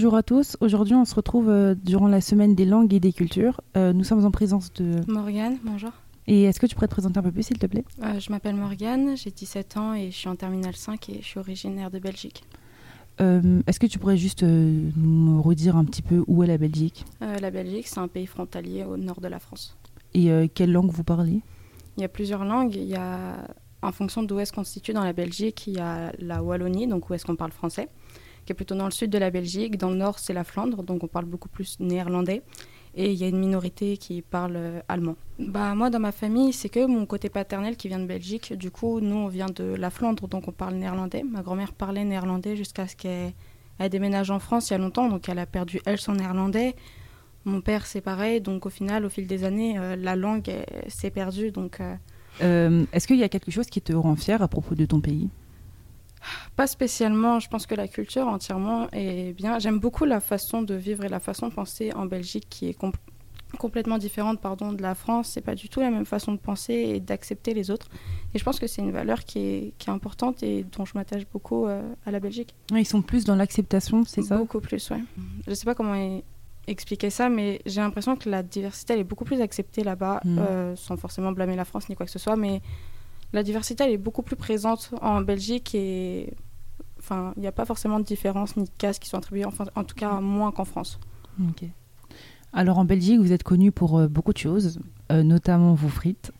Bonjour à tous. Aujourd'hui, on se retrouve euh, durant la semaine des langues et des cultures. Euh, nous sommes en présence de. Morgane, bonjour. Et est-ce que tu pourrais te présenter un peu plus, s'il te plaît? Euh, je m'appelle Morgane, j'ai 17 ans et je suis en terminale 5 et je suis originaire de Belgique. Est-ce que tu pourrais juste nous redire un petit peu où est la Belgique? La Belgique, c'est un pays frontalier au nord de la France. et quelle langue vous parlez? Il y a plusieurs langues. Il y a, en fonction d'où est-ce qu'on se situe dans la Belgique, il y a la Wallonie, donc où est-ce qu'on parle français, qui est plutôt dans le sud de la Belgique. Dans le nord, c'est la Flandre, donc on parle beaucoup plus néerlandais. Et il y a une minorité qui parle euh, allemand. Bah, moi, dans ma famille, c'est que mon côté paternel qui vient de Belgique. Du coup, nous, on vient de la Flandre, donc on parle néerlandais. Ma grand-mère parlait néerlandais jusqu'à ce qu'elle elle déménage en France il y a longtemps, donc elle a perdu, elle, son néerlandais. Mon père, c'est pareil, donc au final, au fil des années, euh, la langue s'est perdue. Donc, euh, Euh, Est-ce qu'il y a quelque chose qui te rend fier à propos de ton pays? Pas spécialement, je pense que la culture entièrement est bien. J'aime beaucoup la façon de vivre et la façon de penser en Belgique qui est com- complètement différente pardon, de la France. C'est pas du tout la même façon de penser et d'accepter les autres. Et je pense que c'est une valeur qui est, qui est importante et dont je m'attache beaucoup euh, à la Belgique. Ils sont plus dans l'acceptation, c'est ça? Beaucoup plus, ouais. Je sais pas comment e- expliquer ça, mais j'ai l'impression que la diversité elle est beaucoup plus acceptée là-bas, Mm. euh, sans forcément blâmer la France ni quoi que ce soit, mais la diversité elle est beaucoup plus présente en Belgique et enfin il n'y a pas forcément de différence ni de cases qui sont attribuées, enfin, en tout cas moins qu'en France. Ok. Alors en Belgique, vous êtes connu pour euh, beaucoup de choses, euh, notamment vos frites.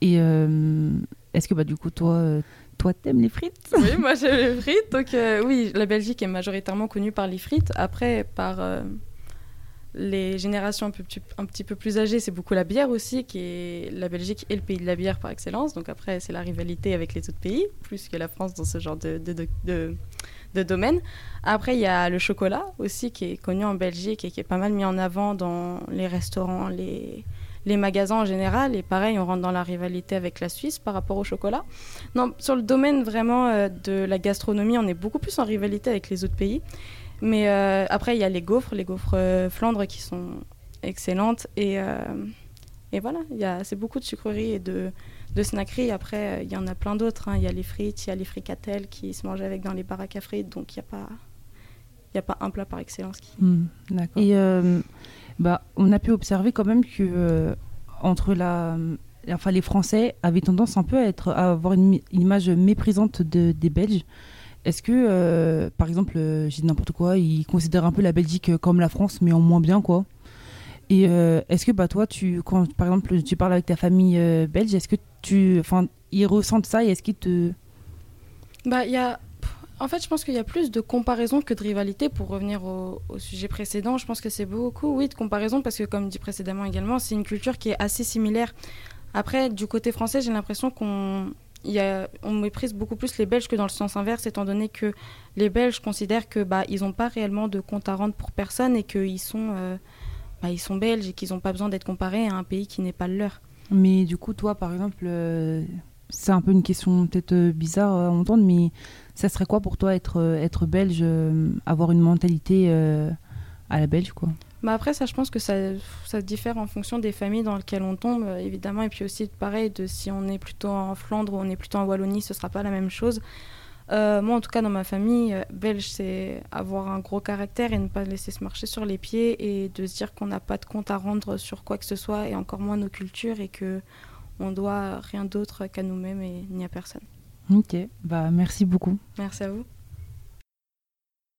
Et euh, est-ce que bah, du coup, toi, toi, t'aimes les frites? Oui, moi j'aime les frites. Donc oui, la Belgique est majoritairement connue par les frites. Après, par les générations un, petit peu plus âgées, c'est beaucoup la bière aussi, qui est la Belgique est le pays de la bière par excellence. Donc après, c'est la rivalité avec les autres pays, plus que la France dans ce genre de domaine. Après, il y a le chocolat aussi, qui est connu en Belgique et qui est pas mal mis en avant dans les restaurants, les les magasins en général. Et pareil, on rentre dans la rivalité avec la Suisse par rapport au chocolat. Non, sur le domaine vraiment euh, de la gastronomie, on est beaucoup plus en rivalité avec les autres pays. Mais euh, après, il y a les gaufres, les gaufres euh, Flandre qui sont excellentes. Et, euh, et voilà, il y a- c'est beaucoup de sucreries et de, de snackeries. Après, il y en a plein d'autres. hein. Il y a les frites, il y a les fricatelles qui se mangent avec dans les baraques à frites. Donc, il n'y a pas... Il n'y a pas un plat par excellence qui... Hmm, D'accord. Et euh, bah, on a pu observer quand même que euh, entre la, enfin les Français avaient tendance un peu à être, à avoir une image méprisante de- des Belges. Est-ce que, euh, par exemple, euh, j'ai dit n'importe quoi, ils considèrent un peu la Belgique comme la France, mais en moins bien, quoi. Et euh, est-ce que, bah, toi, tu, quand, par exemple, tu parles avec ta famille euh, belge, est-ce que tu, enfin, ils ressentent ça est-ce qu'ils te, Bah, y a... En fait, je pense qu'il y a plus de comparaison que de rivalité. Pour revenir au, au sujet précédent, je pense que c'est beaucoup, oui, de comparaison, parce que comme dit précédemment également, c'est une culture qui est assez similaire. Après, du côté français, j'ai l'impression qu'on on méprise beaucoup plus les Belges que dans le sens inverse, étant donné que les Belges considèrent que bah, ils n'ont pas réellement de compte à rendre pour personne et qu'ils sont, euh, bah, ils sont belges et qu'ils n'ont pas besoin d'être comparés à un pays qui n'est pas le leur. Mais du coup, toi, par exemple, euh, c'est un peu une question peut-être euh, bizarre à entendre, mais ça serait quoi pour toi être, être belge, avoir une mentalité à la belge, quoi? Bah après, ça, je pense que ça, ça diffère en fonction des familles dans lesquelles on tombe, euh, évidemment. Et puis aussi, pareil, de si on est plutôt en Flandre ou on est plutôt en Wallonie, ce sera pas la même chose. Euh, moi, en tout cas, dans ma famille, euh, belge, c'est avoir un gros caractère et ne pas laisser se marcher sur les pieds et de se dire qu'on n'a pas de compte à rendre sur quoi que ce soit et encore moins nos cultures et que on doit rien d'autre qu'à nous-mêmes et ni à personne. Ok, bah merci beaucoup. Merci à vous.